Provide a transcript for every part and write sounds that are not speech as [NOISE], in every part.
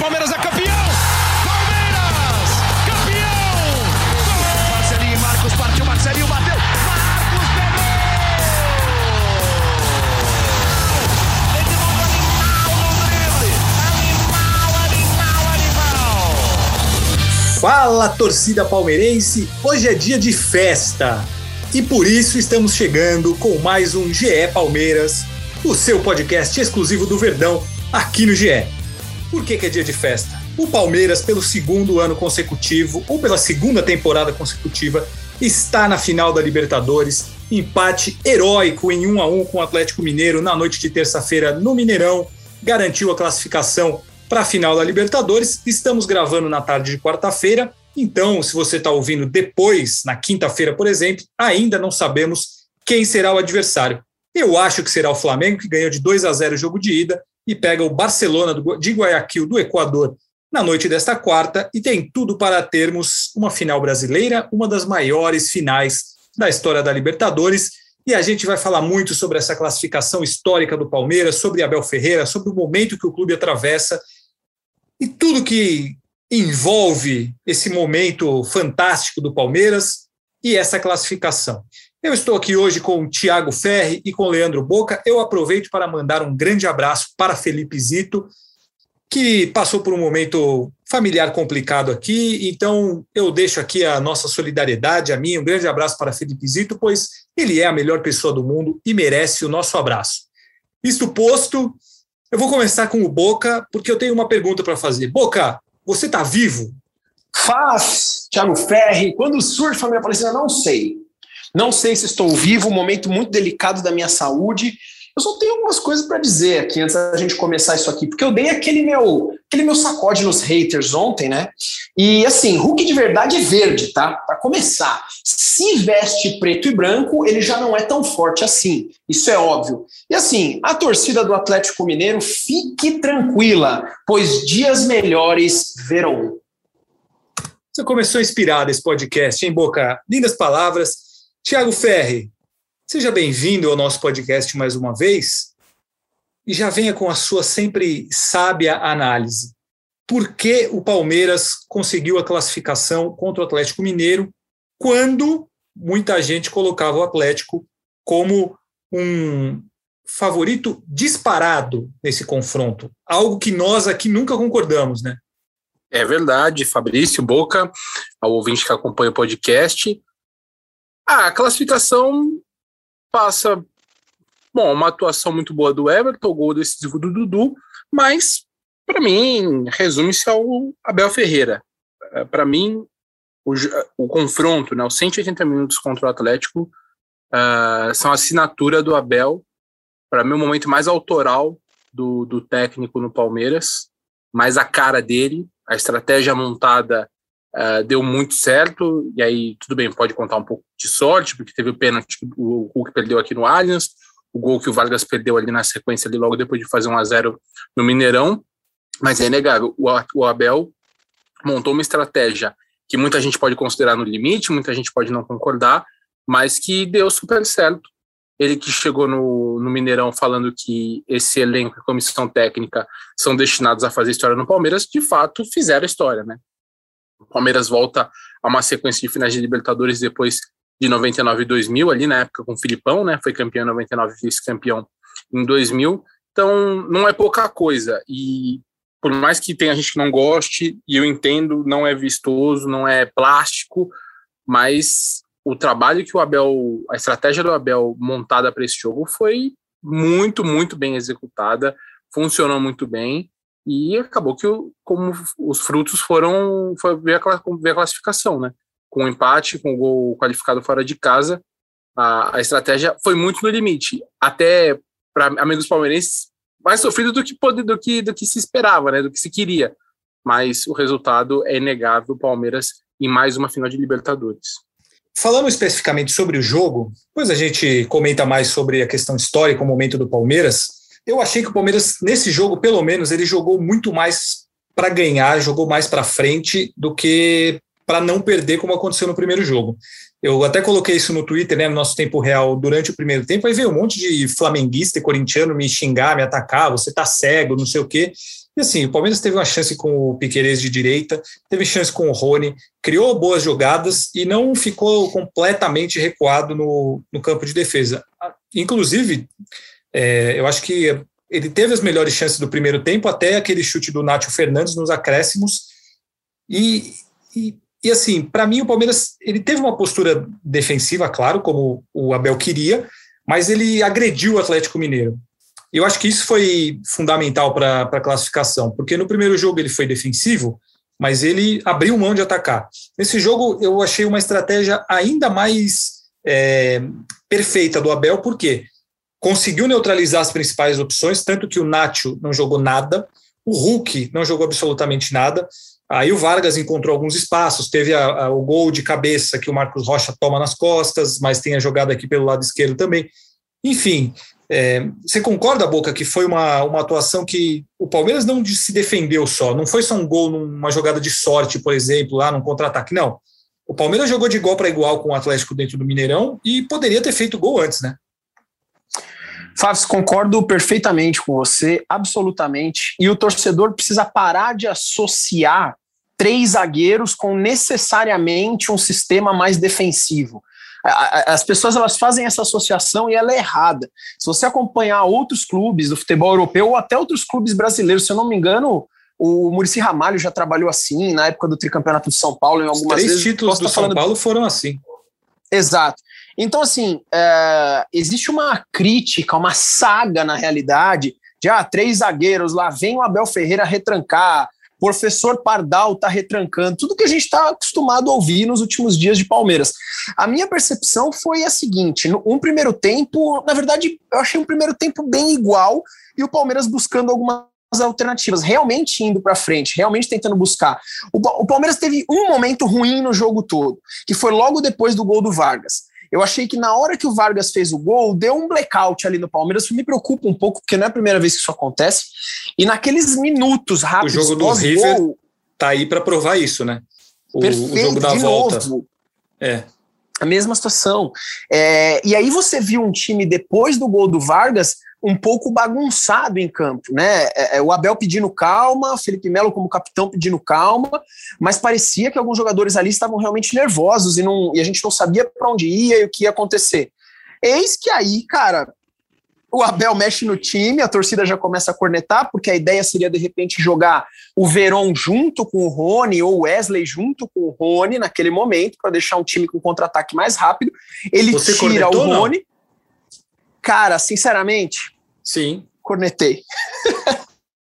Palmeiras é campeão! Palmeiras! Campeão! Marcelinho e Marcos partiu, Marcelinho bateu! Fala, torcida palmeirense! Hoje é dia de festa e por isso estamos chegando com mais um GE Palmeiras, o seu podcast exclusivo do Verdão aqui no GE. Por que, que é dia de festa? O Palmeiras, pelo segundo ano consecutivo, ou pela segunda temporada consecutiva, está na final da Libertadores. Empate heróico em 1 a 1 com o Atlético Mineiro na noite de terça-feira no Mineirão. Garantiu a classificação para a final da Libertadores. Estamos gravando na tarde de quarta-feira. Então, se você está ouvindo depois, na quinta-feira, por exemplo, ainda não sabemos quem será o adversário. Eu acho que será o Flamengo, que ganhou de 2 a 0 o jogo de ida e pega o Barcelona de Guayaquil, do Equador, na noite desta quarta, e tem tudo para termos uma final brasileira, uma das maiores finais da história da Libertadores. E a gente vai falar muito sobre essa classificação histórica do Palmeiras, sobre Abel Ferreira, sobre o momento que o clube atravessa e tudo que envolve esse momento fantástico do Palmeiras e essa classificação. Eu estou aqui hoje com o Tiago Ferri e com o Leandro Boca. Eu aproveito para mandar um grande abraço para Felipe Zito, que passou por um momento familiar complicado aqui. Então, eu deixo aqui a nossa solidariedade, a minha, um grande abraço para Felipe Zito, pois ele é a melhor pessoa do mundo e merece o nosso abraço. Isto posto, eu vou começar com o Boca, porque eu tenho uma pergunta para fazer. Boca, você está vivo? Faz, Thiago Ferri. Quando surge a minha palestra, não sei. Não sei se estou vivo, um momento muito delicado da minha saúde. Eu só tenho algumas coisas para dizer aqui antes da gente começar isso aqui, porque eu dei aquele meu, aquele meu sacode nos haters ontem, né? E assim, Hulk de verdade é verde, tá? Para começar, se veste preto e branco, ele já não é tão forte assim. Isso é óbvio. E assim, a torcida do Atlético Mineiro fique tranquila, pois dias melhores verão. Você começou inspirado esse podcast, hein, Boca? Lindas palavras. Tiago Ferri, seja bem-vindo ao nosso podcast mais uma vez e já venha com a sua sempre sábia análise. Por que o Palmeiras conseguiu a classificação contra o Atlético Mineiro quando muita gente colocava o Atlético como um favorito disparado nesse confronto? Algo que nós aqui nunca concordamos, né? É verdade, Fabrício Boca, ao ouvinte que acompanha o podcast. Ah, a classificação passa. Bom, uma atuação muito boa do Everton, gol decisivo do Dudu, mas, para mim, resume-se ao Abel Ferreira. É, para mim, o, o, confronto, né, os 180 minutos contra o Atlético, uh, são a assinatura do Abel. Para mim, o momento mais autoral do, do técnico no Palmeiras, mais a cara dele, a estratégia montada Uh, deu muito certo, e aí tudo bem, pode contar um pouco de sorte, porque teve o pênalti que o Hulk perdeu aqui no Allianz, o gol que o Vargas perdeu ali na sequência, ali logo depois de fazer um a 0 no Mineirão, mas é inegável, o, Abel montou uma estratégia que muita gente pode considerar no limite, muita gente pode não concordar, mas que deu super certo. Ele que chegou no, no Mineirão falando que esse elenco e comissão técnica são destinados a fazer história no Palmeiras, de fato fizeram história, né? O Palmeiras volta a uma sequência de finais de Libertadores depois de 99 e 2000, ali na época com o Filipão, né? Foi campeão em 99 e vice-campeão em 2000. Então, não é pouca coisa. E por mais que tenha gente que não goste, e eu entendo, não é vistoso, não é plástico, mas o trabalho que o Abel, a estratégia do Abel montada para esse jogo foi muito, muito bem executada, funcionou muito bem. E acabou que como os frutos foram foi ver a, classificação, né? Com o empate, com o gol qualificado fora de casa, a, a estratégia foi muito no limite. Até para amigos palmeirenses, mais sofrido do que, do, que, do que se esperava, né? Do que se queria. Mas o resultado é inegável: Palmeiras em mais uma final de Libertadores. Falando especificamente sobre o jogo, depois a gente comenta mais sobre a questão histórica, o momento do Palmeiras. Eu achei que o Palmeiras, nesse jogo, pelo menos, ele jogou muito mais para ganhar, jogou mais para frente do que para não perder, como aconteceu no primeiro jogo. Eu até coloquei isso no Twitter, né, no nosso tempo real, durante o primeiro tempo, aí veio um monte de flamenguista e corintiano me xingar, me atacar, você tá cego, não sei o quê. E assim, o Palmeiras teve uma chance com o Piquerez de direita, teve chance com o Rony, criou boas jogadas e não ficou completamente recuado no, no campo de defesa. Inclusive, é, eu acho que ele teve as melhores chances do primeiro tempo, até aquele chute do Nátio Fernandes nos acréscimos. E, e, e assim, para mim, o Palmeiras ele teve uma postura defensiva, claro, como o Abel queria, mas ele agrediu o Atlético Mineiro. Eu acho que isso foi fundamental para a classificação, porque no primeiro jogo ele foi defensivo, mas ele abriu mão de atacar. Nesse jogo eu achei uma estratégia ainda mais é, perfeita do Abel, porque conseguiu neutralizar as principais opções, tanto que o Nacho não jogou nada, o Hulk não jogou absolutamente nada. Aí o Vargas encontrou alguns espaços, teve a, a, o gol de cabeça que o Marcos Rocha toma nas costas, mas tem a jogada aqui pelo lado esquerdo também. Enfim, é, você concorda, Boca, que foi uma, uma atuação que o Palmeiras não se defendeu só, não foi só um gol numa jogada de sorte, por exemplo, lá num contra-ataque, não. O Palmeiras jogou de igual para igual com o Atlético dentro do Mineirão e poderia ter feito gol antes, né? Fábio, concordo perfeitamente com você, absolutamente. E o torcedor precisa parar de associar três zagueiros com necessariamente um sistema mais defensivo as pessoas elas fazem essa associação e ela é errada. Se você acompanhar outros clubes do futebol europeu ou até outros clubes brasileiros, se eu não me engano, o Murici Ramalho já trabalhou assim na época do tricampeonato de São Paulo em algumas Os três vezes. títulos do São Paulo foram assim. Exato. Então, assim, é, existe uma crítica, uma saga na realidade de ah, três zagueiros lá, vem o Abel Ferreira retrancar, professor Pardal está retrancando, tudo que a gente está acostumado a ouvir nos últimos dias de Palmeiras. A minha percepção foi a seguinte: um primeiro tempo, na verdade, eu achei um primeiro tempo bem igual e o Palmeiras buscando algumas alternativas, realmente indo para frente, realmente tentando buscar. O, o Palmeiras teve um momento ruim no jogo todo, que foi logo depois do gol do Vargas. Eu achei que na hora que o Vargas fez o gol, deu um blackout ali no Palmeiras. Me preocupa um pouco, porque não é a primeira vez que isso acontece. E naqueles minutos rápidos. O jogo do River gol, tá aí para provar isso, né? O, perfeito, o jogo da volta. Novo. É. A mesma situação. É, e aí você viu um time depois do gol do Vargas um pouco bagunçado em campo, né? É, é, o Abel pedindo calma, Felipe Melo como capitão pedindo calma, mas parecia que alguns jogadores ali estavam realmente nervosos e, não, e a gente não sabia para onde ia e o que ia acontecer. Eis que aí, cara, o Abel mexe no time, a torcida já começa a cornetar, porque a ideia seria de repente jogar o Veron junto com o Rony ou o Wesley junto com o Rony naquele momento, para deixar um time com contra-ataque mais rápido. Ele Você tira o Rony. Não? Cara, sinceramente. Sim. Cornetei.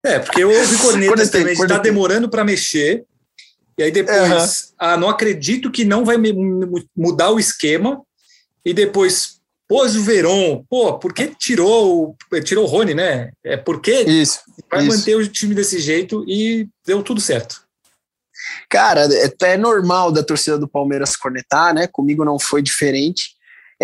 É, porque eu ouvi cornetas também, está demorando para mexer. E aí depois, uhum. ah, não acredito que não vai mudar o esquema. E depois, pôs o Veron. Pô, por que tirou, tirou o Rony, né? É porque isso, vai isso. manter o time desse jeito e deu tudo certo. Cara, é, é normal da torcida do Palmeiras cornetar, né? Comigo não foi diferente.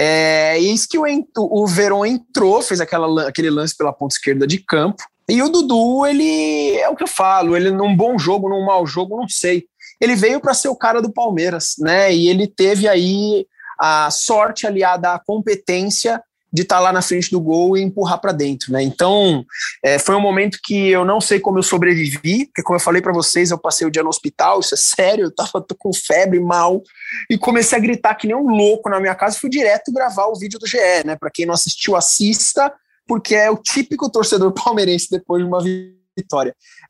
É, eis que o, o entrou, fez aquela, aquele lance pela ponta esquerda de campo. E o Dudu, ele é o que eu falo, ele num bom jogo, num mau jogo, não sei. Ele veio para ser o cara do Palmeiras, né? E ele teve aí a sorte aliada à competência de estar tá lá na frente do gol e empurrar para dentro, né? Então, é, foi um momento que eu não sei como eu sobrevivi, porque como eu falei para vocês, eu passei o dia no hospital, isso é sério, eu tava com febre, mal, e comecei a gritar que nem um louco na minha casa, fui direto gravar o vídeo do GE, né? Para quem não assistiu, assista, porque é o típico torcedor palmeirense depois de uma vitória.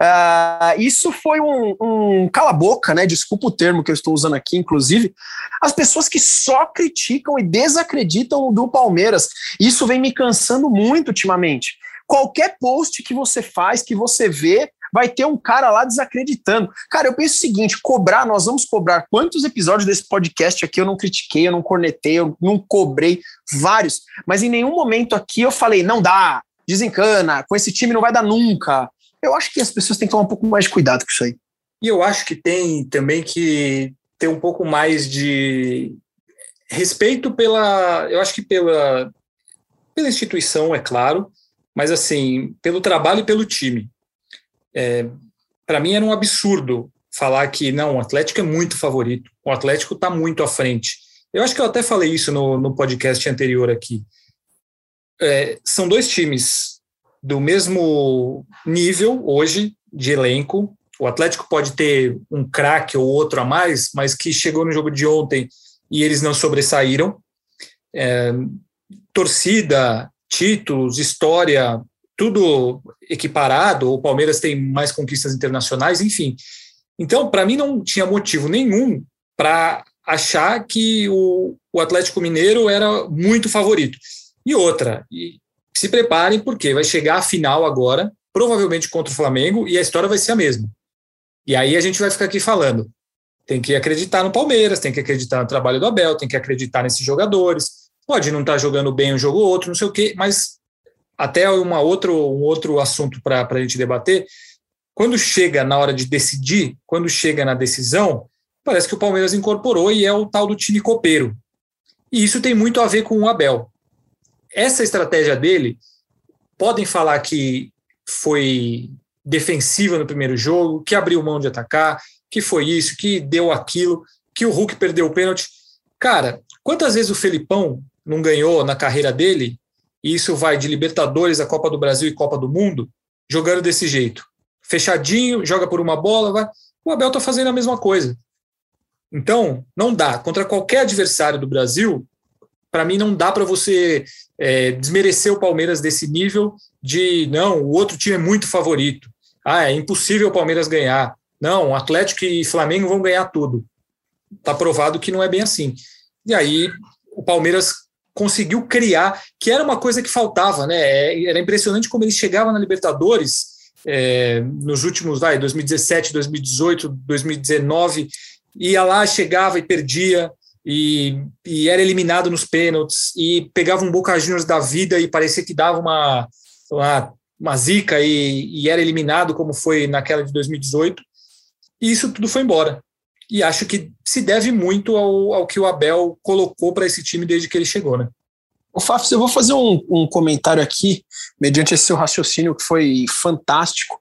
Uh, isso foi um, um cala-boca, né? Desculpa o termo que eu estou usando aqui, inclusive. As pessoas que só criticam e desacreditam do Palmeiras. Isso vem me cansando muito ultimamente. Qualquer post que você faz, que você vê, vai ter um cara lá desacreditando. Cara, eu penso o seguinte: cobrar, nós vamos cobrar quantos episódios desse podcast aqui eu não critiquei, eu não cornetei, eu não cobrei, vários, mas em nenhum momento aqui eu falei, não dá, desencana, com esse time não vai dar nunca. Eu acho que as pessoas têm que tomar um pouco mais de cuidado com isso aí. E eu acho que tem também que ter um pouco mais de respeito pela, eu acho que pela pela instituição, é claro, mas assim, pelo trabalho e pelo time. É, Para mim era um absurdo falar que não, o Atlético é muito favorito, o Atlético está muito à frente. Eu acho que eu até falei isso no, no podcast anterior aqui. É, são dois times do mesmo nível hoje, de elenco. O Atlético pode ter um craque ou outro a mais, mas que chegou no jogo de ontem e eles não sobressaíram. É, torcida, títulos, história, tudo equiparado. O Palmeiras tem mais conquistas internacionais, enfim. Então, para mim, não tinha motivo nenhum para achar que o, o, Atlético Mineiro era muito favorito. E outra, e se preparem, porque vai chegar a final agora, provavelmente contra o Flamengo, e a história vai ser a mesma. E aí a gente vai ficar aqui falando. Tem que acreditar no Palmeiras, tem que acreditar no trabalho do Abel, tem que acreditar nesses jogadores. Pode não estar tá jogando bem um jogo ou outro, não sei o quê, mas até uma outro, um outro assunto para a gente debater. Quando chega na hora de decidir, quando chega na decisão, parece que o Palmeiras incorporou e é o tal do time copeiro. E isso tem muito a ver com o Abel. Essa estratégia dele, podem falar que foi defensiva no primeiro jogo, que abriu mão de atacar, que foi isso, que deu aquilo, que o Hulk perdeu o pênalti. Cara, quantas vezes o Felipão não ganhou na carreira dele, e isso vai de Libertadores a Copa do Brasil e Copa do Mundo, jogando desse jeito? Fechadinho, joga por uma bola, vai. O Abel está fazendo a mesma coisa. Então, não dá. Contra qualquer adversário do Brasil, para mim não dá para você é, desmerecer o Palmeiras desse nível de não, o outro time é muito favorito. Ah, é impossível o Palmeiras ganhar. Não, Atlético e Flamengo vão ganhar tudo. Está provado que não é bem assim. E aí o Palmeiras conseguiu criar, que era uma coisa que faltava, né? É, era impressionante como ele chegava na Libertadores é, nos últimos, vai, 2017, 2018, 2019 ia lá, chegava e perdia, e, e, era eliminado nos pênaltis, e pegava um Boca Juniors da vida e parecia que dava uma, uma, uma zica e, e, era eliminado, como foi naquela de 2018, e isso tudo foi embora. E acho que se deve muito ao, ao que o Abel colocou para esse time desde que ele chegou, né? O Fafs, eu vou fazer um, um comentário aqui, mediante esse seu raciocínio que foi fantástico,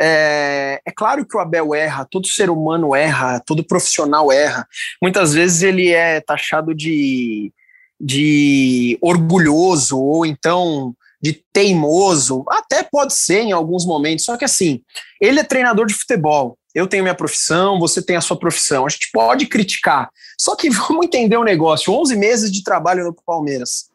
é, é, claro que o Abel erra, todo ser humano erra, todo profissional erra. Muitas vezes ele é taxado de, de orgulhoso ou então de teimoso, até pode ser em alguns momentos, só que assim, ele é treinador de futebol, eu tenho minha profissão, você tem a sua profissão, a gente pode criticar, só que [LAUGHS] vamos entender o negócio, 11 meses de trabalho no Palmeiras,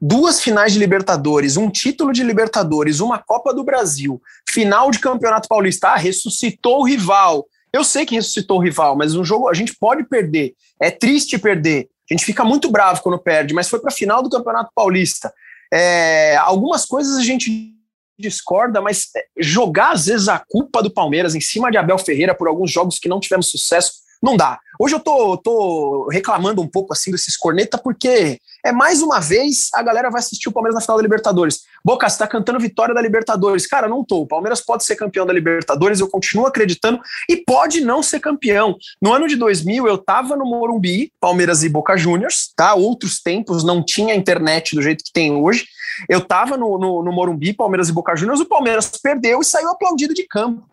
duas finais de Libertadores, um título de Libertadores, uma Copa do Brasil, final de Campeonato Paulista, ah, ressuscitou o rival. Eu sei que ressuscitou o rival, mas um jogo a gente pode perder. É triste perder. A gente fica muito bravo quando perde, mas foi para a final do Campeonato Paulista. É, algumas coisas a gente discorda, mas é, jogar às vezes a culpa do Palmeiras em cima de Abel Ferreira por alguns jogos que não tivemos sucesso não dá. Hoje eu tô, tô reclamando um pouco assim desses corneta, porque é mais uma vez a galera vai assistir o Palmeiras na final da Libertadores. Boca, você tá cantando vitória da Libertadores. Cara, não tô. O Palmeiras pode ser campeão da Libertadores, eu continuo acreditando, e pode não ser campeão. No ano de 2000, eu tava no Morumbi, Palmeiras e Boca Juniors, tá? Outros tempos, não tinha internet do jeito que tem hoje. Eu tava no, no, no Morumbi, Palmeiras e Boca Juniors, o Palmeiras perdeu e saiu aplaudido de campo.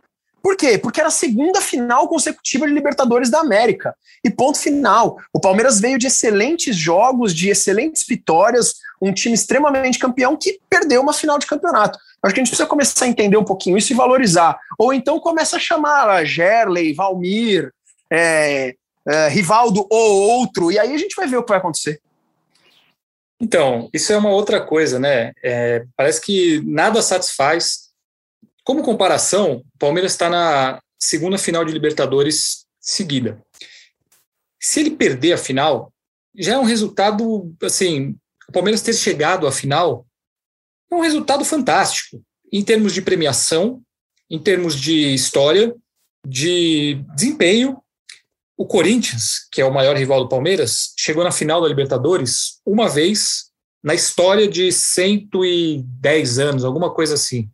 Por quê? Porque era a segunda final consecutiva de Libertadores da América. E ponto final. O Palmeiras veio de excelentes jogos, de excelentes vitórias, um time extremamente campeão que perdeu uma final de campeonato. Acho que a gente precisa começar a entender um pouquinho isso e valorizar. Ou então começa a chamar Gerley, Valmir, é, é, Rivaldo ou outro, e aí a gente vai ver o que vai acontecer. Então, isso é uma outra coisa, né? É, parece que nada satisfaz como comparação, o Palmeiras está na segunda final de Libertadores seguida. Se ele perder a final, já é um resultado, assim, o Palmeiras ter chegado à final é um resultado fantástico em termos de premiação, em termos de história, de desempenho. O Corinthians, que é o maior rival do Palmeiras, chegou na final da Libertadores uma vez na história de 110 anos, alguma coisa assim.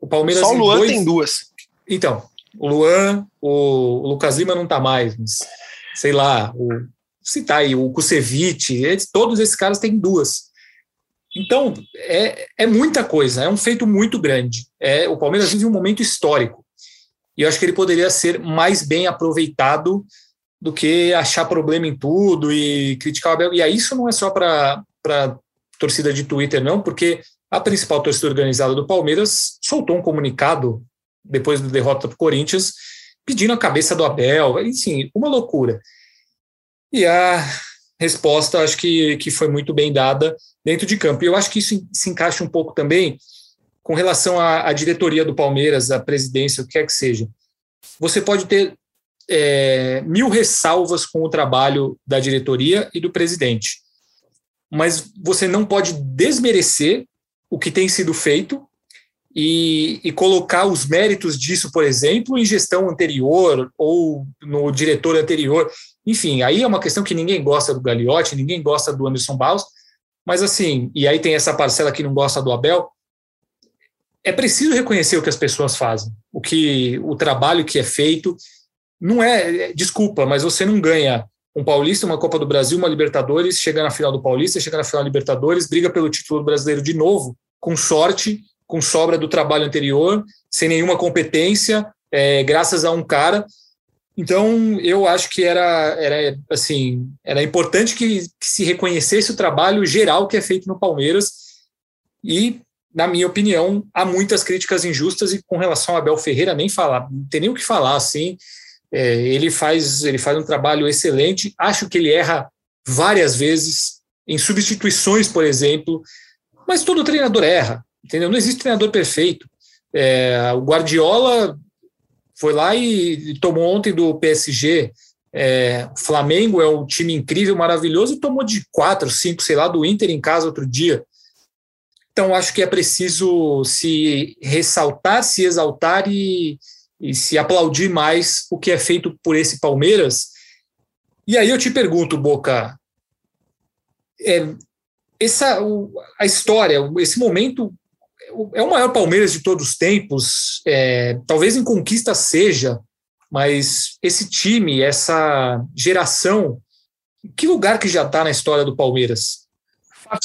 O Palmeiras Só o Luan dois... tem duas. Então, o Luan, o Lucas Lima não está mais, mas, sei lá, o se tá aí, o Kusevich, todos esses caras têm duas. Então, é, é muita coisa, é um feito muito grande. É, o Palmeiras vive um momento histórico. E eu acho que ele poderia ser mais bem aproveitado do que achar problema em tudo e criticar o Abel. E aí isso não é só para torcida de Twitter, não, porque a principal torcida organizada do Palmeiras soltou um comunicado depois da derrota para o Corinthians, pedindo a cabeça do Abel, enfim, uma loucura. E a resposta acho que, que foi muito bem dada dentro de campo. E eu acho que isso se encaixa um pouco também com relação à, à diretoria do Palmeiras, à presidência, o que quer que seja. Você pode ter é, mil ressalvas com o trabalho da diretoria e do presidente, mas você não pode desmerecer o que tem sido feito e, e, colocar os méritos disso, por exemplo, em gestão anterior ou no diretor anterior. Enfim, aí é uma questão que ninguém gosta do Gagliotti, ninguém gosta do Anderson Barros, mas assim, e aí tem essa parcela que não gosta do Abel. É preciso reconhecer o que as pessoas fazem, o que o trabalho que é feito. Não é, desculpa, mas você não ganha um Paulista, uma Copa do Brasil, uma Libertadores, chega na final do Paulista, chega na final da Libertadores, briga pelo título brasileiro de novo, com sorte, com sobra do trabalho anterior, sem nenhuma competência, é, graças a um cara. Então, eu acho que era, era assim, era importante que, que, se reconhecesse o trabalho geral que é feito no Palmeiras. E, na minha opinião, há muitas críticas injustas e com relação a Abel Ferreira nem falar, não tem nem o que falar assim. É, ele faz ele faz um trabalho excelente. Acho que ele erra várias vezes em substituições, por exemplo. Mas todo treinador erra entendeu? Não existe treinador perfeito. É, o Guardiola foi lá e, tomou ontem do PSG. É, o Flamengo é um time incrível, maravilhoso, e tomou de quatro, cinco, sei lá, do Inter em casa outro dia. Então, acho que é preciso se ressaltar, se exaltar e, e se aplaudir mais o que é feito por esse Palmeiras. E aí eu te pergunto, Boca, é, essa, a história, esse momento é o maior Palmeiras de todos os tempos, é, talvez em conquista seja, mas esse time, essa geração, que lugar que já está na história do Palmeiras?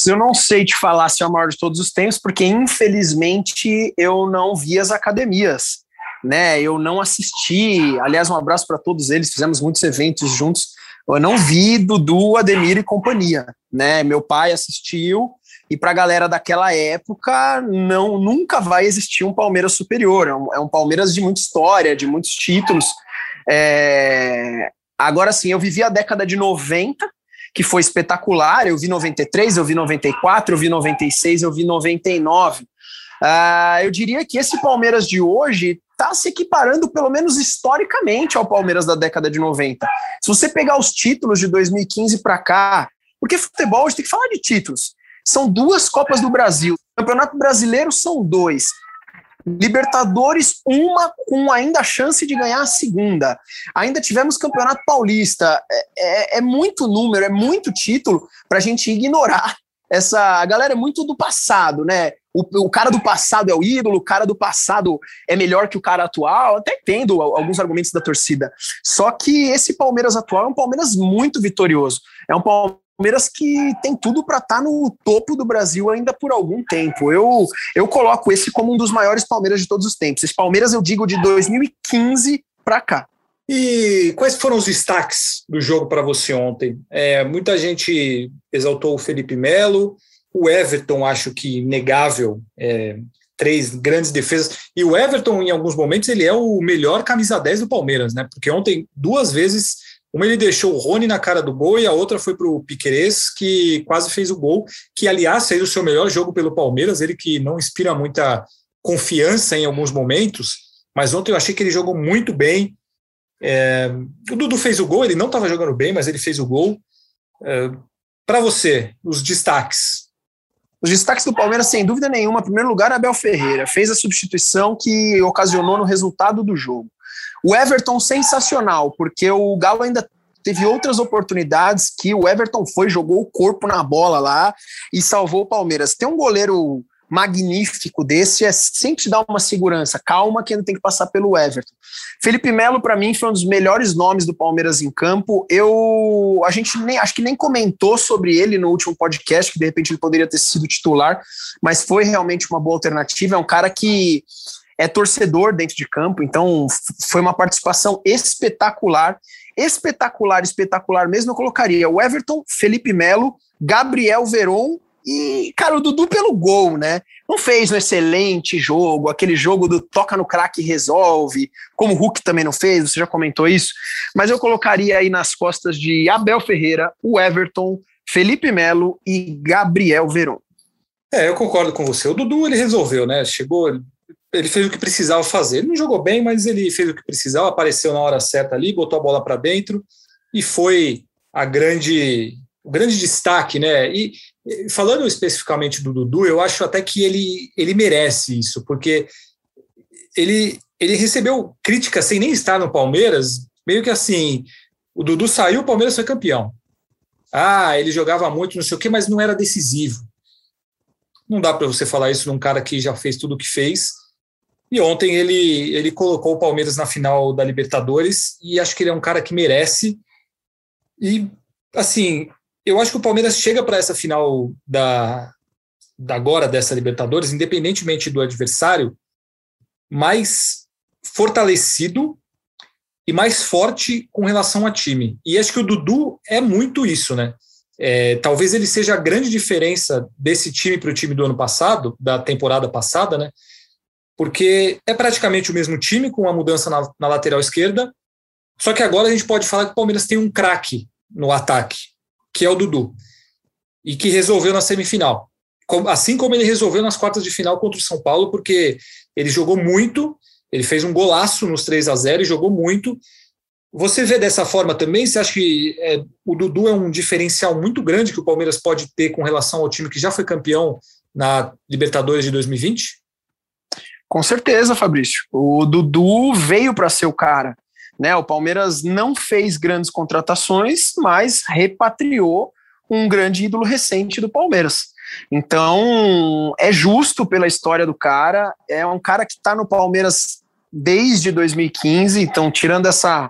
Eu não sei te falar se é o maior de todos os tempos, porque infelizmente eu não vi as academias, né? Eu não assisti. Aliás, um abraço para todos eles. Fizemos muitos eventos juntos. Eu não vi Dudu, Ademir e companhia, né? Meu pai assistiu, e para a galera daquela época, não nunca vai existir um Palmeiras superior. É um, é um Palmeiras de muita história, de muitos títulos. É... Agora sim, eu vivi a década de 90, que foi espetacular. Eu vi 93, eu vi 94, eu vi 96, eu vi 99. Uh, ah, eu diria que esse Palmeiras de hoje está se equiparando, pelo menos historicamente, ao Palmeiras da década de 90. Se você pegar os títulos de 2015 para cá, porque futebol a gente tem que falar de títulos. São duas Copas do Brasil. Campeonato Brasileiro são dois. Libertadores, uma com ainda a chance de ganhar a segunda. Ainda tivemos Campeonato Paulista. É, é, é muito número, é muito título para a gente ignorar essa. A galera é muito do passado, né? O, o, cara do passado é o ídolo, o cara do passado é melhor que o cara atual. Até entendo alguns argumentos da torcida. Só que esse Palmeiras atual é um Palmeiras muito vitorioso. É um Palmeiras que tem tudo para estar tá no topo do Brasil ainda por algum tempo. Eu, eu coloco esse como um dos maiores Palmeiras de todos os tempos. Esse Palmeiras, eu digo, de 2015 para cá. E quais foram os destaques do jogo para você ontem? É, muita gente exaltou o Felipe Melo, o Everton, acho que negável, é, três grandes defesas. E o Everton, em alguns momentos, ele é o melhor camisa 10 do Palmeiras, né? Porque ontem, duas vezes, uma ele deixou o Rony na cara do gol e a outra foi para o Piquerez, que quase fez o gol, que aliás fez o seu melhor jogo pelo Palmeiras, ele que não inspira muita confiança em alguns momentos, mas ontem eu achei que ele jogou muito bem. É, o Dudu fez o gol, ele não estava jogando bem, mas ele fez o gol. É, para você, os destaques. Os destaques do Palmeiras, sem dúvida nenhuma, em primeiro lugar, Abel Ferreira. Fez a substituição que ocasionou no resultado do jogo. O Everton, sensacional, porque o Galo ainda teve outras oportunidades que o Everton foi, jogou o corpo na bola lá e salvou o Palmeiras. Tem um goleiro magnífico desse é sempre te dar uma segurança, calma que ainda tem que passar pelo Everton. Felipe Melo para mim foi um dos melhores nomes do Palmeiras em campo. Eu a gente nem acho que nem comentou sobre ele no último podcast que de repente ele poderia ter sido titular, mas foi realmente uma boa alternativa. É um cara que é torcedor dentro de campo, então foi uma participação espetacular. Espetacular, espetacular mesmo, eu colocaria o Everton, Felipe Melo, Gabriel Veron E, cara, o Dudu pelo gol, né? Não fez um excelente jogo, aquele jogo do toca no craque e resolve, como o Hulk também não fez, você já comentou isso. Mas eu colocaria aí nas costas de Abel Ferreira, o Everton, Felipe Melo e Gabriel Veron. É, eu concordo com você. O Dudu ele resolveu, né? Chegou, ele fez o que precisava fazer. Ele não jogou bem, mas ele fez o que precisava, apareceu na hora certa ali, botou a bola para dentro e foi a grande o grande destaque, né? E falando especificamente do Dudu, eu acho até que ele, ele merece isso, porque ele, ele recebeu críticas sem nem estar no Palmeiras, meio que assim, o Dudu saiu, o Palmeiras foi campeão. Ah, ele jogava muito, não sei o quê, mas não era decisivo. Não dá para você falar isso num cara que já fez tudo o que fez. E ontem ele, ele colocou o Palmeiras na final da Libertadores e acho que ele é um cara que merece. E, assim, eu acho que o Palmeiras chega para essa final da, da agora dessa Libertadores, independentemente do adversário, mais fortalecido e mais forte com relação a time. E acho que o Dudu é muito isso, né? É, talvez ele seja a grande diferença desse time para o time do ano passado, da temporada passada, né? Porque é praticamente o mesmo time, com uma mudança na, na lateral esquerda. Só que agora a gente pode falar que o Palmeiras tem um craque no ataque que é o Dudu, e que resolveu na semifinal. Assim como ele resolveu nas quartas de final contra o São Paulo, porque ele jogou muito, ele fez um golaço nos 3 a 0 e jogou muito. Você vê dessa forma também? Você acha que é, o Dudu é um diferencial muito grande que o Palmeiras pode ter com relação ao time que já foi campeão na Libertadores de 2020? Com certeza, Fabrício. O Dudu veio para ser o cara. Né? O Palmeiras não fez grandes contratações, mas repatriou um grande ídolo recente do Palmeiras. Então, é justo pela história do cara, é um cara que está no Palmeiras desde 2015, então, tirando essa,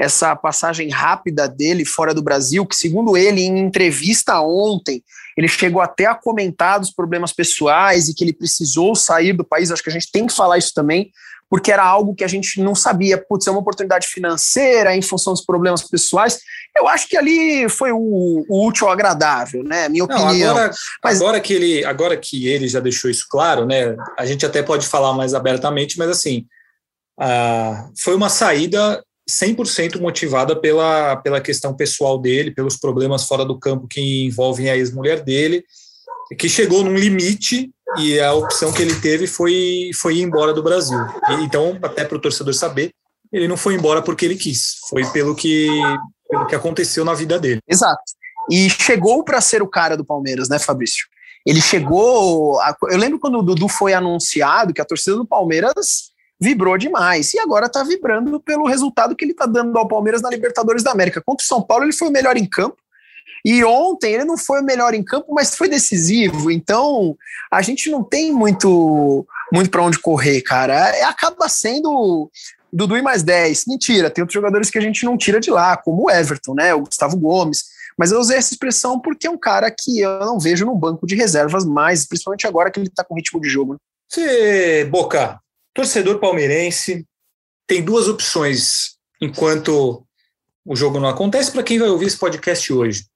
essa passagem rápida dele fora do Brasil, que, segundo ele, em entrevista ontem, ele chegou até a comentar dos problemas pessoais e que ele precisou sair do país. Acho que a gente tem que falar isso também, porque era algo que a gente não sabia, putz, é uma oportunidade financeira em função dos problemas pessoais. Eu acho que ali foi o, o útil ao agradável, né? Minha não, opinião. Agora, mas... agora, que ele, agora que ele já deixou isso claro, né? A gente até pode falar mais abertamente, mas assim, uh, foi uma saída 100% motivada pela, pela questão pessoal dele, pelos problemas fora do campo que envolvem a ex-mulher dele, que chegou num limite e a opção que ele teve foi, foi ir embora do Brasil. E, então, até para o torcedor saber, ele não foi embora porque ele quis, foi pelo que, pelo que aconteceu na vida dele. Exato. E chegou para ser o cara do Palmeiras, né, Fabrício? Ele chegou. A, eu lembro quando o Dudu foi anunciado que a torcida do Palmeiras vibrou demais. E agora está vibrando pelo resultado que ele está dando ao Palmeiras na Libertadores da América. Contra o São Paulo, ele foi o melhor em campo. E ontem ele não foi o melhor em campo, mas foi decisivo. Então a gente não tem muito, muito para onde correr, cara. É, acaba sendo Dudu e mais 10. Mentira, tem outros jogadores que a gente não tira de lá, como o Everton, né? O Gustavo Gomes. Mas eu usei essa expressão porque é um cara que eu não vejo no banco de reservas mais, principalmente agora que ele está com ritmo de jogo. Né? Você, Boca, torcedor palmeirense, tem duas opções enquanto o jogo não acontece para quem vai ouvir esse podcast hoje.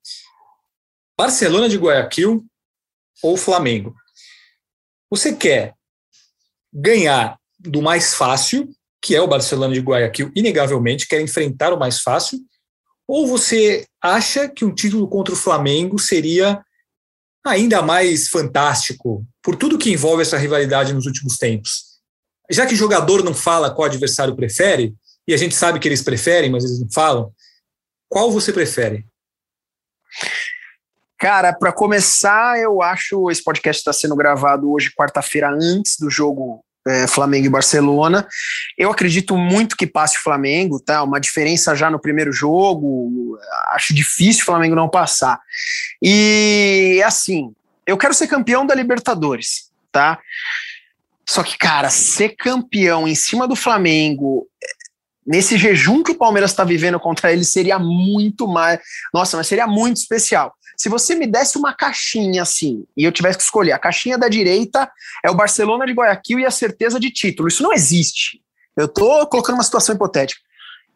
Barcelona de Guayaquil ou Flamengo? Você quer ganhar do mais fácil, que é o Barcelona de Guayaquil, inegavelmente, quer enfrentar o mais fácil, ou você acha que um título contra o Flamengo seria ainda mais fantástico por tudo que envolve essa rivalidade nos últimos tempos? Já que jogador não fala qual adversário prefere, e a gente sabe que eles preferem, mas eles não falam. Qual você prefere? Cara, para começar, eu acho esse podcast está sendo gravado hoje, quarta-feira, antes do jogo é, Flamengo e Barcelona. Eu acredito muito que passe o Flamengo, tá? Uma diferença já no primeiro jogo. Acho difícil o Flamengo não passar. E assim, eu quero ser campeão da Libertadores, tá? Só que, cara, ser campeão em cima do Flamengo, nesse jejum que o Palmeiras está vivendo contra ele, seria muito mais. Nossa, mas seria muito especial. Se você me desse uma caixinha assim, e eu tivesse que escolher, a caixinha da direita é o Barcelona de Guayaquil e a certeza de título. Isso não existe. Eu tô colocando uma situação hipotética.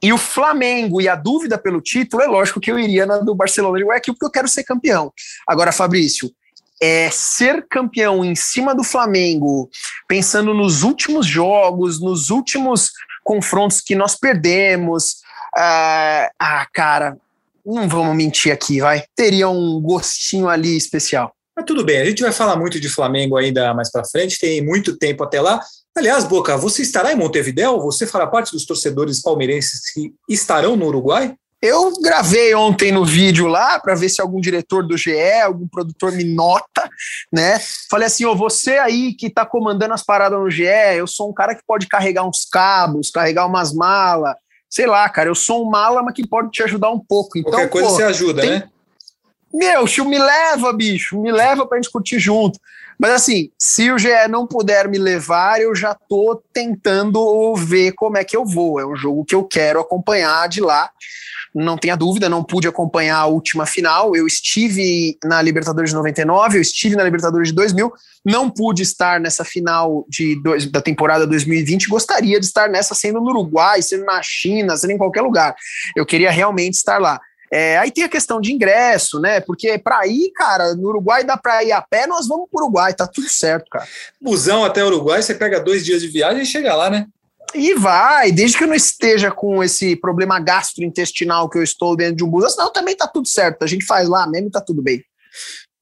E o Flamengo e a dúvida pelo título, é lógico que eu iria na do Barcelona de Guayaquil, porque eu quero ser campeão. Agora, Fabrício, é, ser campeão em cima do Flamengo, pensando nos últimos jogos, nos últimos confrontos que nós perdemos. Uh, ah, cara, não vamos mentir aqui, vai. Teria um gostinho ali especial. Mas tudo bem, a gente vai falar muito de Flamengo ainda mais para frente, tem muito tempo até lá. Aliás, Boca, você estará em Montevidéu? Você fará parte dos torcedores palmeirenses que estarão no Uruguai? Eu gravei ontem no vídeo lá para ver se algum diretor do GE, algum produtor me nota, né? Falei assim: ô, você aí que tá comandando as paradas no GE, eu sou um cara que pode carregar uns cabos, carregar umas malas, sei lá, cara, eu sou um mala, mas que pode te ajudar um pouco. Então, Qualquer coisa pô, você ajuda, tem... né? Meu, tio, me leva, bicho, me leva pra gente curtir junto. Mas assim, se o GE não puder me levar, eu já tô tentando ver como é que eu vou. É um jogo que eu quero acompanhar de lá não tenha dúvida, não pude acompanhar a última final. Eu estive na Libertadores de 99, eu estive na Libertadores de 2000, não pude estar nessa final de dois, da temporada 2020. Gostaria de estar nessa sendo no Uruguai, sendo na China, sendo em qualquer lugar. Eu queria realmente estar lá. É, aí tem a questão de ingresso, né? Porque para ir, cara, no Uruguai dá para ir a pé, nós vamos para o Uruguai, tá tudo certo, cara. Busão até o Uruguai, você pega dois dias de viagem e chega lá, né? E vai, desde que eu não esteja com esse problema gastrointestinal que eu estou dentro de um bus, não, também tá tudo certo. A gente faz lá mesmo e tá tudo bem.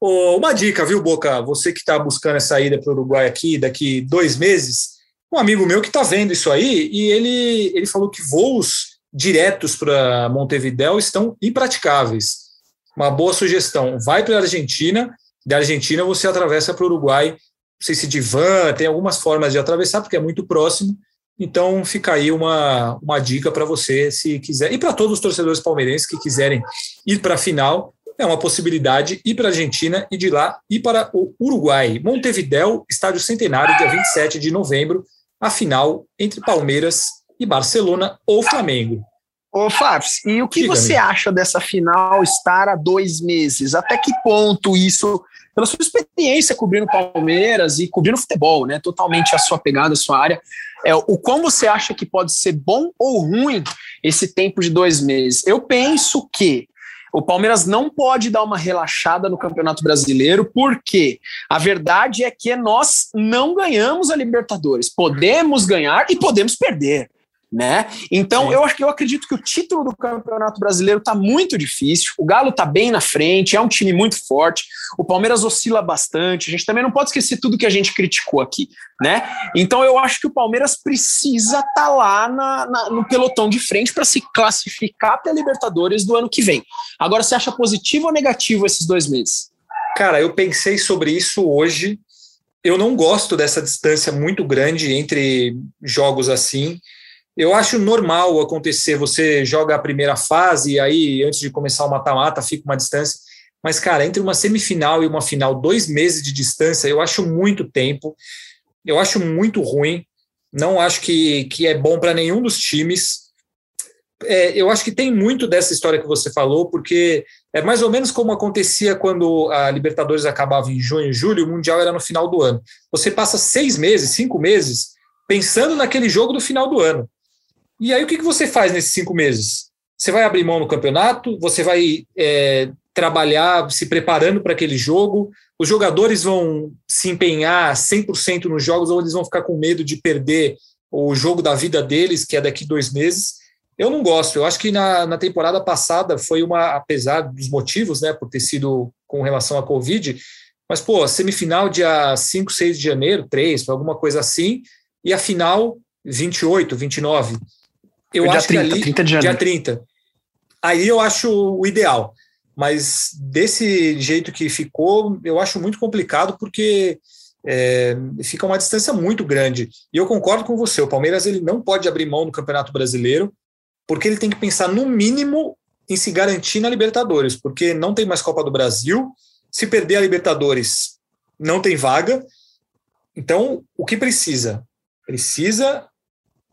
uma dica, viu, Boca? Você que está buscando essa ida para o Uruguai aqui daqui dois meses, um amigo meu que está vendo isso aí, e ele, ele falou que voos diretos para Montevidéu estão impraticáveis. Uma boa sugestão. Vai para a Argentina, da Argentina você atravessa para o Uruguai. Não sei se de van, tem algumas formas de atravessar, porque é muito próximo então fica aí uma, uma dica para você, se quiser, e para todos os torcedores palmeirenses que quiserem ir para a final, é uma possibilidade ir para a Argentina e de lá ir para o Uruguai. Montevidéu, Estádio Centenário, dia 27 de novembro, a final entre Palmeiras e Barcelona ou Flamengo. Ô, Fábio, e o que você acha dessa final estar há dois meses? Até que ponto isso, pela sua experiência cobrindo Palmeiras e cobrindo futebol, né? Totalmente a sua pegada, a sua área, é o como você acha que pode ser bom ou ruim esse tempo de dois meses. Eu penso que o Palmeiras não pode dar uma relaxada no Campeonato Brasileiro, porque a verdade é que nós não ganhamos a Libertadores. Podemos ganhar e podemos perder né? Então, eu acho que eu acredito que o título do Campeonato Brasileiro está muito difícil. O Galo está bem na frente, é um time muito forte. O Palmeiras oscila bastante. A gente também não pode esquecer tudo que a gente criticou aqui, né? Então, eu acho que o Palmeiras precisa estar tá lá na, na, no pelotão de frente para se classificar para a Libertadores do ano que vem. Agora, você acha positivo ou negativo esses dois meses? Cara, eu pensei sobre isso hoje. Eu não gosto dessa distância muito grande entre jogos assim. Eu acho normal acontecer, você joga a primeira fase e aí, antes de começar o mata-mata, fica uma distância. Mas, cara, entre uma semifinal e uma final, dois meses de distância, eu acho muito tempo. Eu acho muito ruim. Não acho que, que é bom para nenhum dos times. É, eu acho que tem muito dessa história que você falou, porque é mais ou menos como acontecia quando a Libertadores acabava em junho, julho, o Mundial era no final do ano. Você passa seis meses, cinco meses, pensando naquele jogo do final do ano. E aí o que, que você faz nesses cinco meses? Você vai abrir mão no campeonato, você vai é, trabalhar se preparando para aquele jogo, os jogadores vão se empenhar 100% nos jogos ou eles vão ficar com medo de perder o jogo da vida deles, que é daqui dois meses. Eu não gosto. Eu acho que na, na temporada passada foi uma, apesar dos motivos, né, por ter sido com relação à Covid, mas, pô, semifinal dia 5, 6 de janeiro, 3, alguma coisa assim, e a final 28, 29. Eu dia acho 30, que ali, 30 de janeiro. dia 30. Aí eu acho o ideal. Mas desse jeito que ficou, eu acho muito complicado porque é, fica uma distância muito grande. E eu concordo com você, o Palmeiras ele não pode abrir mão no Campeonato Brasileiro, porque ele tem que pensar no mínimo em se garantir na Libertadores, porque não tem mais Copa do Brasil. Se perder a Libertadores, não tem vaga. Então, o que precisa? Precisa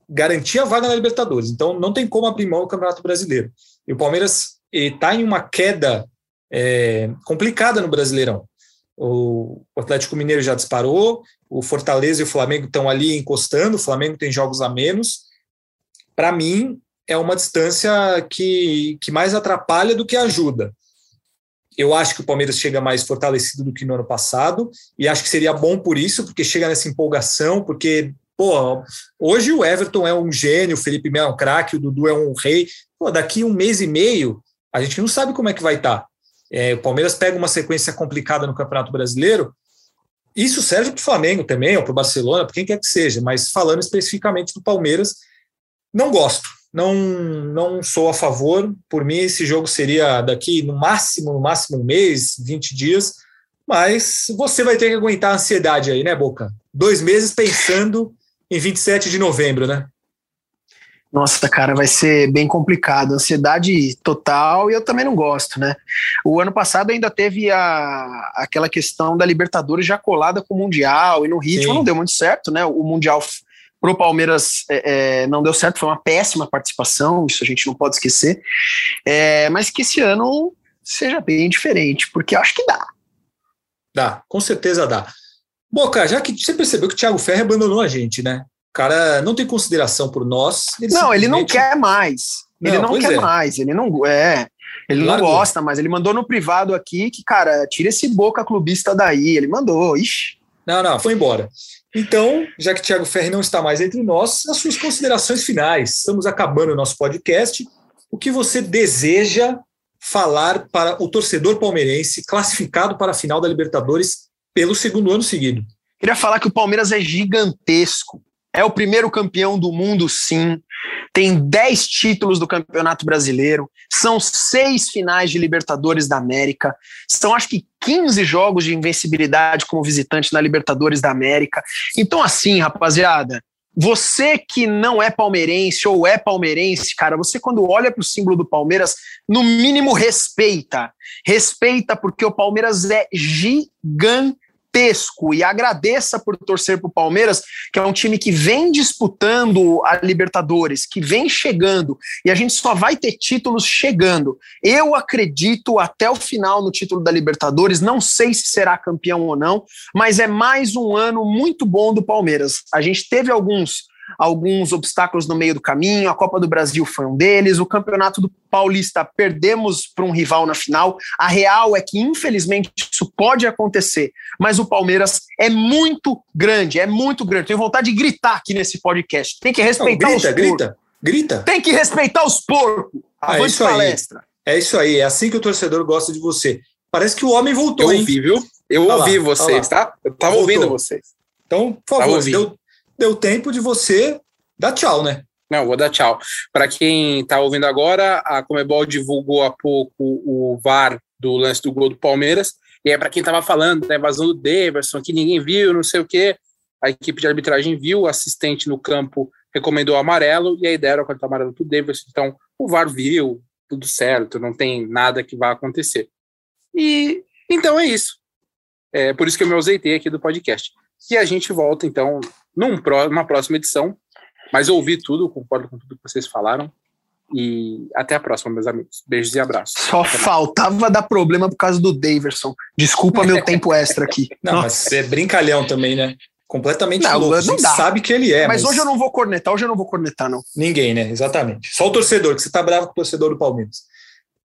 garantir a vaga na Libertadores. Então não tem como abrir mão do Campeonato Brasileiro. E o Palmeiras está em uma queda é, complicada no Brasileirão. O, Atlético Mineiro já disparou, o Fortaleza e o Flamengo estão ali encostando, o Flamengo tem jogos a menos. Para mim, é uma distância que, que mais atrapalha do que ajuda. Eu acho que o Palmeiras chega mais fortalecido do que no ano passado, e acho que seria bom por isso, porque chega nessa empolgação, porque, pô, hoje o Everton é um gênio, o Felipe Melo é um craque, o Dudu é um rei. Pô, daqui um mês e meio, a gente não sabe como é que vai estar. Tá. É, o Palmeiras pega uma sequência complicada no Campeonato Brasileiro. Isso serve para o Flamengo também, ou para o Barcelona, para quem quer que seja, mas falando especificamente do Palmeiras, não gosto não, não sou a favor. Por mim, esse jogo seria daqui no máximo, no máximo um mês, 20 dias. Mas você vai ter que aguentar a ansiedade aí, né, Boca? Dois meses pensando em 27 de novembro, né? Nossa, cara, vai ser bem complicado. Ansiedade total e eu também não gosto, né? O ano passado ainda teve a, aquela questão da Libertadores já colada com o Mundial e no ritmo Sim. não deu muito certo, né? O Mundial para o Palmeiras é, é, não deu certo, foi uma péssima participação, isso a gente não pode esquecer. É, mas que esse ano seja bem diferente, porque acho que dá. Dá, com certeza dá. Boca, já que você percebeu que o Thiago Ferro abandonou a gente, né? O cara não tem consideração por nós. Ele não, ele não quer mais. Ele não, não quer é. mais. Ele não é. Ele Largou. não gosta, mas ele mandou no privado aqui que, cara, tira esse boca clubista daí. Ele mandou, ixi. Não, não, foi embora. Então, já que Tiago Ferri não está mais entre nós, as suas considerações finais. Estamos acabando o nosso podcast. O que você deseja falar para o torcedor palmeirense classificado para a final da Libertadores pelo segundo ano seguido? Queria falar que o Palmeiras é gigantesco. É o primeiro campeão do mundo, sim. Tem 10 títulos do Campeonato Brasileiro. São seis finais de Libertadores da América. São, acho que, 15 jogos de invencibilidade como visitante na Libertadores da América. Então, assim, rapaziada, você que não é palmeirense ou é palmeirense, cara, você quando olha para o símbolo do Palmeiras, no mínimo respeita. Respeita porque o Palmeiras é gigante gigantesco e agradeça por torcer para o Palmeiras, que é um time que vem disputando a Libertadores, que vem chegando, e a gente só vai ter títulos chegando. Eu acredito até o final no título da Libertadores, não sei se será campeão ou não, mas é mais um ano muito bom do Palmeiras. A gente teve alguns alguns obstáculos no meio do caminho. A Copa do Brasil foi um deles. O Campeonato do Paulista perdemos para um rival na final. A real é que, infelizmente, isso pode acontecer, mas o Palmeiras é muito grande, é muito grande. Tenho vontade de gritar aqui nesse podcast. Tem que respeitar Não, grita, os porcos. Grita, grita. Tem que respeitar os porcos. Ah, é isso palestra. Aí. É isso aí, é assim que o torcedor gosta de você. Parece que o homem voltou, Eu ouvi, viu? Eu tá ouvi lá, vocês, tá? tá? Eu tava Voltou. ouvindo vocês. Então, por favor, deu, deu tempo de você dar tchau, né? Não, vou dar tchau. Para quem está ouvindo agora, a Comebol divulgou há pouco o VAR do lance do gol do Palmeiras. E é para quem estava falando da né, invasão do Daverson, que ninguém viu, não sei o quê. A equipe de arbitragem viu, o assistente no campo recomendou amarelo, e a ideia era o amarelo para o Daverson. Então, o VAR viu, tudo certo, não tem nada que vá acontecer. E então é isso. É por isso que eu me ausentei aqui do podcast. E a gente volta, então, num, numa próxima edição. Mas eu ouvi tudo, concordo com tudo que vocês falaram. E até a próxima, meus amigos. Beijos e abraços. Só até faltava mais. dar problema por causa do Daverson. Desculpa meu tempo extra aqui. [LAUGHS] Não, Nossa. mas é brincalhão também, né? Completamente não, louco. Não dá. sabe que ele é. Mas, mas, hoje eu não vou cornetar, hoje eu não vou cornetar, não. Ninguém, né? Exatamente. Só o torcedor, que você tá bravo com o torcedor do Palmeiras.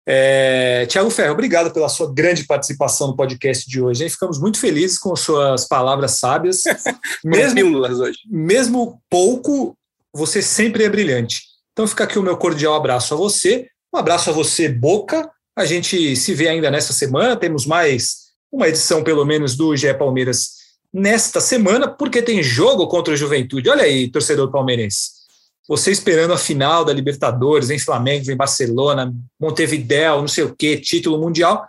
É, Tiago Ferro, obrigado pela sua grande participação no podcast de hoje. Hein? Ficamos muito felizes com suas palavras sábias. [LAUGHS] mesmo, hoje. mesmo pouco, você sempre é brilhante. Então fica aqui o meu cordial abraço a você. Um abraço a você, Boca. A gente se vê ainda nesta semana. Temos mais uma edição, pelo menos, do GE Palmeiras nesta semana, porque tem jogo contra o Juventude. Olha aí, torcedor palmeirense. Você esperando a final da Libertadores, em Flamengo, em Barcelona, Montevideo, não sei o quê, título mundial.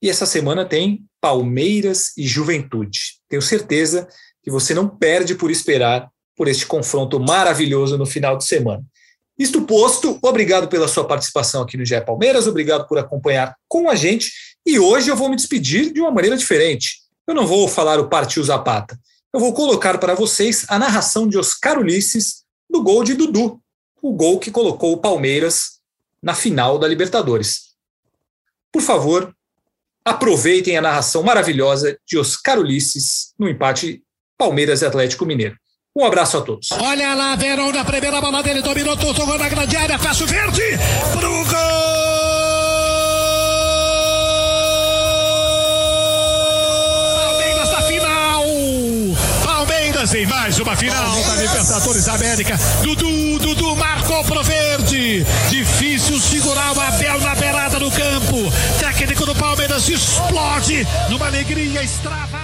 E essa semana tem Palmeiras e Juventude. Tenho certeza que você não perde por esperar por este confronto maravilhoso no final de semana. Isto posto, obrigado pela sua participação aqui no GE Palmeiras, obrigado por acompanhar com a gente. E hoje eu vou me despedir de uma maneira diferente. Eu não vou falar o Partiu Zapata. Eu vou colocar para vocês a narração de Oscar Ulisses do gol de Dudu, o gol que colocou o Palmeiras na final da Libertadores. Por favor, aproveitem a narração maravilhosa de Oscar Ulisses no empate Palmeiras e Atlético Mineiro. Um abraço a todos. Olha lá, Verão na primeira bola dele, dominou, tocou na grande área, faz o verde pro gol! Mais uma final da Libertadores América. Dudu, Dudu marcou pro verde. Difícil segurar o Abel na beirada do campo. Técnico do Palmeiras explode numa alegria extravagante.